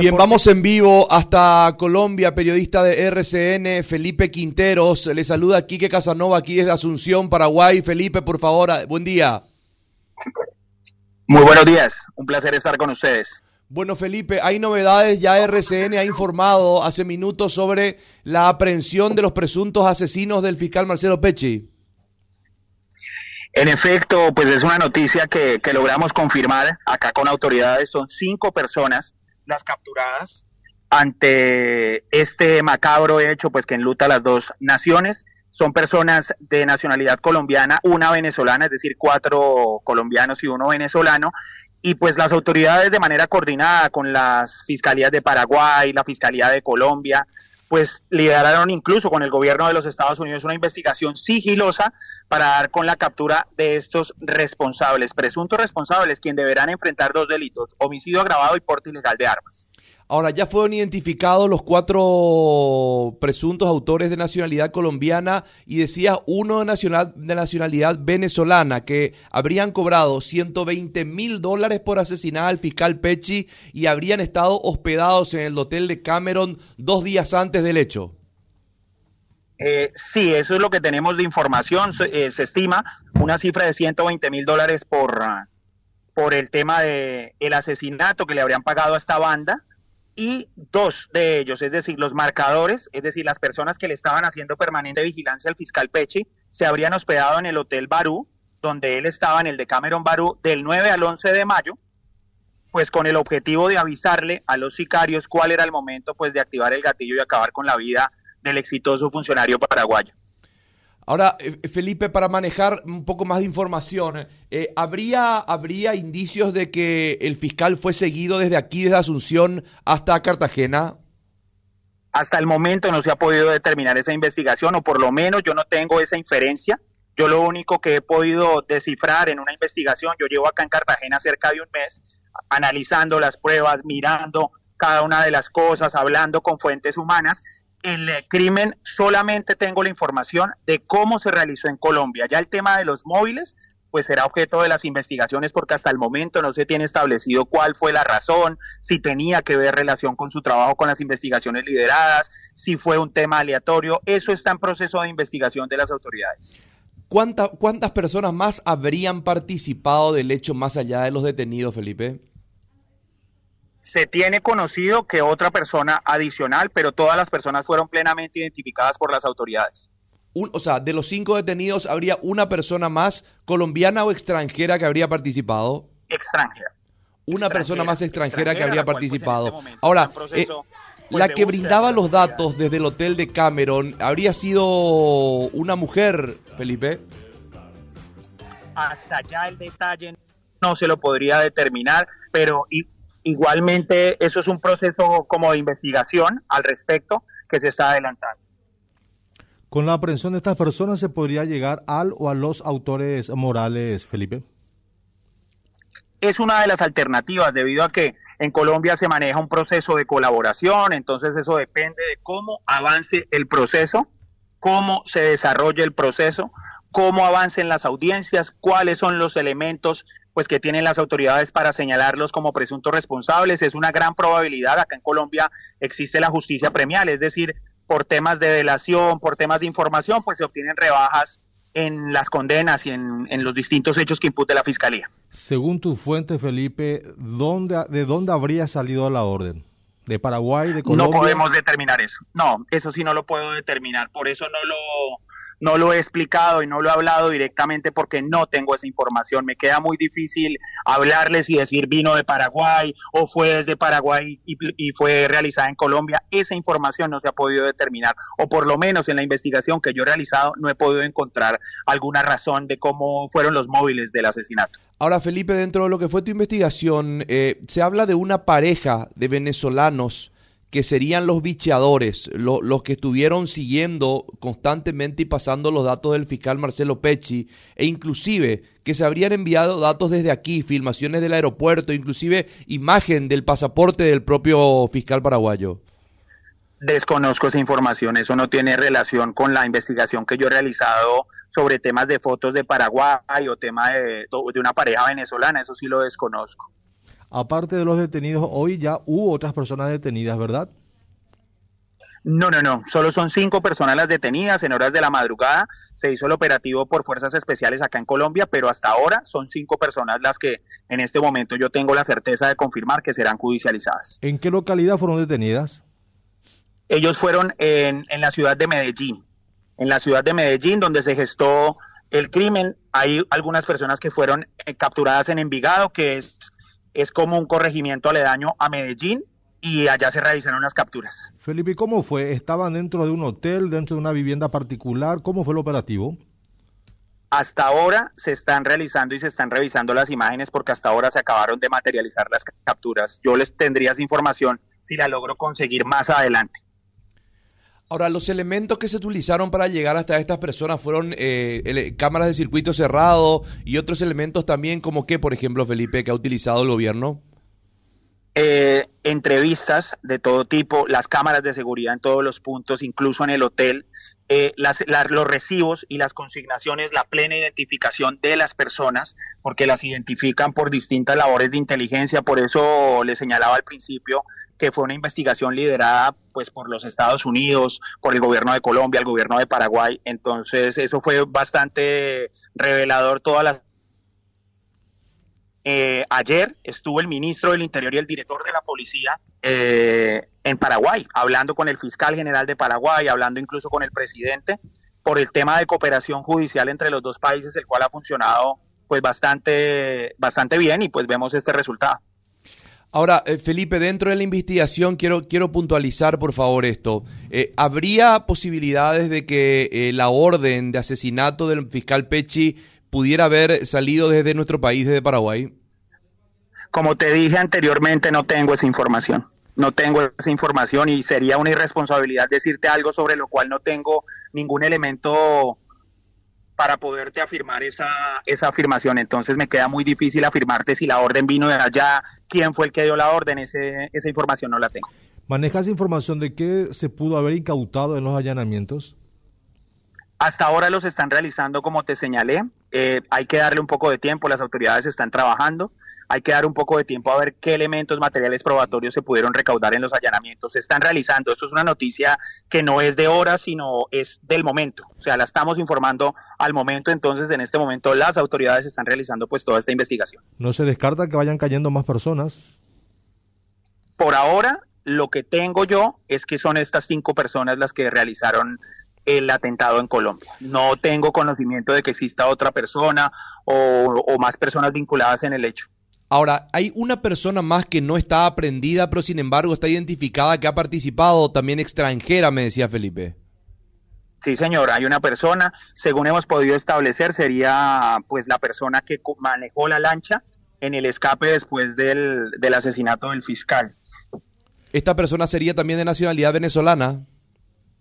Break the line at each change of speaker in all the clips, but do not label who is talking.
Bien, vamos en vivo hasta Colombia, periodista de RCN, Felipe Quinteros. Le saluda Quique Casanova aquí desde Asunción, Paraguay. Felipe, por favor, buen día.
Muy buenos días, un placer estar con ustedes.
Bueno, Felipe, hay novedades. Ya RCN ha informado hace minutos sobre la aprehensión de los presuntos asesinos del fiscal Marcelo Pecci.
En efecto, pues es una noticia que, que logramos confirmar acá con autoridades. Son cinco personas las capturadas ante este macabro hecho pues que enluta las dos naciones. Son personas de nacionalidad colombiana, una venezolana, es decir, cuatro colombianos y uno venezolano, y pues las autoridades de manera coordinada con las fiscalías de Paraguay, la Fiscalía de Colombia, pues lideraron incluso con el gobierno de los Estados Unidos una investigación sigilosa para dar con la captura de estos responsables, presuntos responsables, quien deberán enfrentar dos delitos, homicidio agravado y porte ilegal de armas.
Ahora, ya fueron identificados los cuatro presuntos autores de nacionalidad colombiana y decía uno de, nacional, de nacionalidad venezolana que habrían cobrado 120 mil dólares por asesinar al fiscal Pecci y habrían estado hospedados en el hotel de Cameron dos días antes del hecho.
Eh, sí, eso es lo que tenemos de información. Se, eh, se estima una cifra de 120 mil dólares por, por el tema de el asesinato que le habrían pagado a esta banda y dos de ellos, es decir, los marcadores, es decir, las personas que le estaban haciendo permanente vigilancia al fiscal Pechi, se habrían hospedado en el Hotel Barú, donde él estaba en el de Cameron Barú, del 9 al 11 de mayo, pues con el objetivo de avisarle a los sicarios cuál era el momento pues de activar el gatillo y acabar con la vida del exitoso funcionario paraguayo.
Ahora, eh, Felipe, para manejar un poco más de información, eh, ¿habría, ¿habría indicios de que el fiscal fue seguido desde aquí, desde Asunción hasta Cartagena?
Hasta el momento no se ha podido determinar esa investigación, o por lo menos yo no tengo esa inferencia. Yo lo único que he podido descifrar en una investigación, yo llevo acá en Cartagena cerca de un mes, analizando las pruebas, mirando cada una de las cosas, hablando con fuentes humanas, el crimen solamente tengo la información de cómo se realizó en Colombia. Ya el tema de los móviles, pues será objeto de las investigaciones porque hasta el momento no se tiene establecido cuál fue la razón, si tenía que ver relación con su trabajo con las investigaciones lideradas, si fue un tema aleatorio. Eso está en proceso de investigación de las autoridades.
¿Cuánta, ¿Cuántas personas más habrían participado del hecho más allá de los detenidos, Felipe?
Se tiene conocido que otra persona adicional, pero todas las personas fueron plenamente identificadas por las autoridades.
Un, o sea, de los cinco detenidos, ¿habría una persona más colombiana o extranjera que habría participado?
Extranjera.
Una extranjera, persona más extranjera, extranjera que habría participado. Pues, este Ahora, proceso, eh, pues, la que brindaba los datos desde el hotel de Cameron, ¿habría sido una mujer, Felipe?
Hasta allá el detalle no se lo podría determinar, pero Igualmente, eso es un proceso como de investigación al respecto que se está adelantando.
Con la aprehensión de estas personas se podría llegar al o a los autores morales, Felipe.
Es una de las alternativas debido a que en Colombia se maneja un proceso de colaboración, entonces eso depende de cómo avance el proceso, cómo se desarrolle el proceso, cómo avancen las audiencias, cuáles son los elementos pues que tienen las autoridades para señalarlos como presuntos responsables. Es una gran probabilidad, acá en Colombia existe la justicia premial, es decir, por temas de delación, por temas de información, pues se obtienen rebajas en las condenas y en, en, los distintos hechos que impute la Fiscalía.
Según tu fuente, Felipe, ¿dónde, ¿de dónde habría salido la orden? ¿De Paraguay, de Colombia?
No podemos determinar eso. No, eso sí no lo puedo determinar. Por eso no lo, no lo he explicado y no lo he hablado directamente porque no tengo esa información. Me queda muy difícil hablarles y decir vino de Paraguay o fue desde Paraguay y, fue realizada en Colombia. Esa información no se ha podido determinar o por lo menos en la investigación que yo he realizado no he podido encontrar alguna razón de cómo fueron los móviles del asesinato.
Ahora, Felipe, dentro de lo que fue tu investigación, eh, se habla de una pareja de venezolanos que serían los bicheadores, lo, los que estuvieron siguiendo constantemente y pasando los datos del fiscal Marcelo Pecci, e inclusive que se habrían enviado datos desde aquí, filmaciones del aeropuerto, inclusive imagen del pasaporte del propio fiscal paraguayo.
Desconozco esa información, eso no tiene relación con la investigación que yo he realizado sobre temas de fotos de Paraguay o tema de una pareja venezolana, eso sí lo desconozco.
Aparte de los detenidos, hoy ya hubo otras personas detenidas, ¿verdad?
No, no, no. Solo son cinco personas las detenidas. En horas de la madrugada se hizo el operativo por fuerzas especiales acá en Colombia, pero hasta ahora son cinco personas las que en este momento yo tengo la certeza de confirmar que serán judicializadas.
¿En qué localidad fueron detenidas?
Ellos fueron en, en la ciudad de Medellín. En la ciudad de Medellín, donde se gestó el crimen, hay algunas personas que fueron eh, capturadas en Envigado, que es, es como un corregimiento aledaño a Medellín, y allá se realizaron las capturas.
Felipe, ¿cómo fue? ¿Estaban dentro de un hotel, dentro de una vivienda particular? ¿Cómo fue el operativo?
Hasta ahora se están realizando y se están revisando las imágenes porque hasta ahora se acabaron de materializar las capturas. Yo les tendría esa información si la logro conseguir más adelante.
Ahora, los elementos que se utilizaron para llegar hasta estas personas fueron eh, cámaras de circuito cerrado y otros elementos también, como que, por ejemplo, Felipe, que ha utilizado el gobierno.
Eh, entrevistas de todo tipo, las cámaras de seguridad en todos los puntos, incluso en el hotel, eh, las, los recibos y las consignaciones, la plena identificación de las personas, porque las identifican por distintas labores de inteligencia, por eso le señalaba al principio que fue una investigación liderada pues por los Estados Unidos, por el gobierno de Colombia, el gobierno de Paraguay, entonces eso fue bastante revelador todas las eh, ayer estuvo el ministro del Interior y el director de la policía eh, en Paraguay, hablando con el fiscal general de Paraguay, hablando incluso con el presidente por el tema de cooperación judicial entre los dos países, el cual ha funcionado pues bastante, bastante bien y pues vemos este resultado.
Ahora, eh, Felipe, dentro de la investigación quiero, quiero puntualizar por favor esto. ¿Habría posibilidades de que la orden de asesinato del fiscal Pechi pudiera haber salido desde nuestro país, desde Paraguay?
Como te dije anteriormente, no tengo esa información. No tengo esa información y sería una irresponsabilidad decirte algo sobre lo cual no tengo ningún elemento para poderte afirmar esa, esa afirmación. Entonces me queda muy difícil afirmarte si la orden vino de allá, quién fue el que dio la orden, ese, esa información no la tengo.
¿Manejas información de qué se pudo haber incautado en los allanamientos?
Hasta ahora los están realizando como te señalé. Eh, hay que darle un poco de tiempo, las autoridades están trabajando. Hay que dar un poco de tiempo a ver qué elementos materiales probatorios se pudieron recaudar en los allanamientos. Se están realizando. Esto es una noticia que no es de horas, sino es del momento. O sea, la estamos informando al momento. Entonces, en este momento, las autoridades están realizando pues toda esta investigación.
¿No se descarta que vayan cayendo más personas?
Por ahora, lo que tengo yo es que son estas cinco personas las que realizaron el atentado en Colombia. No tengo conocimiento de que exista otra persona o, más personas vinculadas en el hecho.
Ahora, hay una persona más que no está aprendida, pero sin embargo está identificada que ha participado también extranjera, me decía Felipe.
Sí, señor, hay una persona, según hemos podido establecer, sería pues la persona que manejó la lancha en el escape después del, del asesinato del fiscal.
¿Esta persona sería también de nacionalidad venezolana?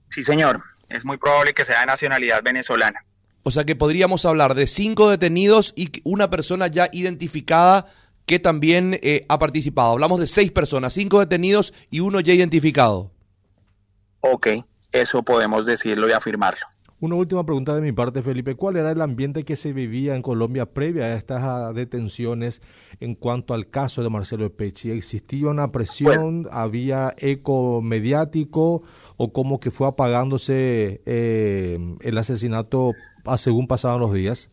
Sí, señor es muy probable que sea de nacionalidad venezolana.
O sea que podríamos hablar de cinco detenidos y una persona ya identificada que también eh, ha participado. Hablamos de seis personas, cinco detenidos y uno ya identificado.
Ok, eso podemos decirlo y afirmarlo.
Una última pregunta de mi parte, Felipe. ¿Cuál era el ambiente que se vivía en Colombia previa a estas ah, detenciones en cuanto al caso de Marcelo Pechi? ¿Existía una presión? Pues ¿Había eco mediático? ¿O cómo que fue apagándose eh, el asesinato según pasaban los días?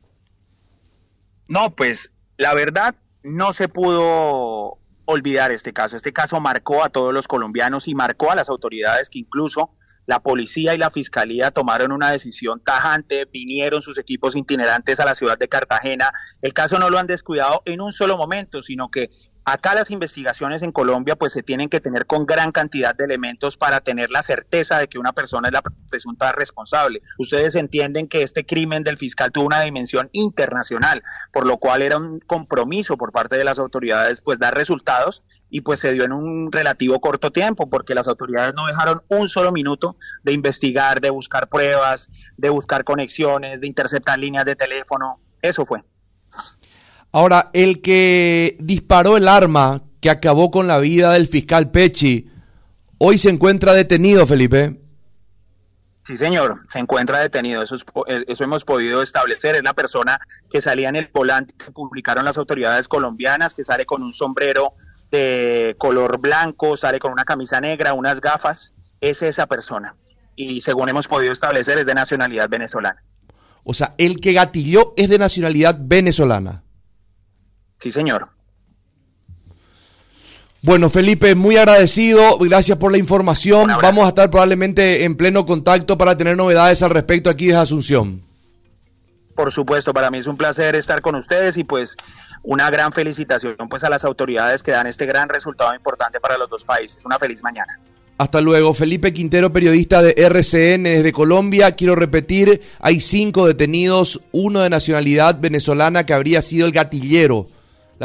No, pues la verdad no se pudo olvidar este caso. Este caso marcó a todos los colombianos y marcó a las autoridades que incluso la policía y la fiscalía tomaron una decisión tajante, vinieron sus equipos itinerantes a la ciudad de Cartagena. El caso no lo han descuidado en un solo momento, sino que Acá las investigaciones en Colombia pues se tienen que tener con gran cantidad de elementos para tener la certeza de que una persona es la presunta responsable. Ustedes entienden que este crimen del fiscal tuvo una dimensión internacional, por lo cual era un compromiso por parte de las autoridades pues dar resultados y pues se dio en un relativo corto tiempo porque las autoridades no dejaron un solo minuto de investigar, de buscar pruebas, de buscar conexiones, de interceptar líneas de teléfono. Eso fue.
Ahora, el que disparó el arma que acabó con la vida del fiscal Pechi, hoy se encuentra detenido, Felipe.
Sí, señor, se encuentra detenido. Eso, eh, eso hemos podido establecer. Es la persona que salía en el volante que publicaron las autoridades colombianas, que sale con un sombrero de color blanco, sale con una camisa negra, unas gafas. Es esa persona. Y según hemos podido establecer, es de nacionalidad venezolana.
O sea, el que gatilló es de nacionalidad venezolana.
Sí, señor.
Bueno, Felipe, muy agradecido. Gracias por la información. Vamos a estar probablemente en pleno contacto para tener novedades al respecto aquí de Asunción.
Por supuesto, para mí es un placer estar con ustedes y pues una gran felicitación pues a las autoridades que dan este gran resultado importante para los dos países. Una feliz mañana.
Hasta luego. Felipe Quintero, periodista de RCN desde Colombia. Quiero repetir, hay cinco detenidos, uno de nacionalidad venezolana que habría sido el gatillero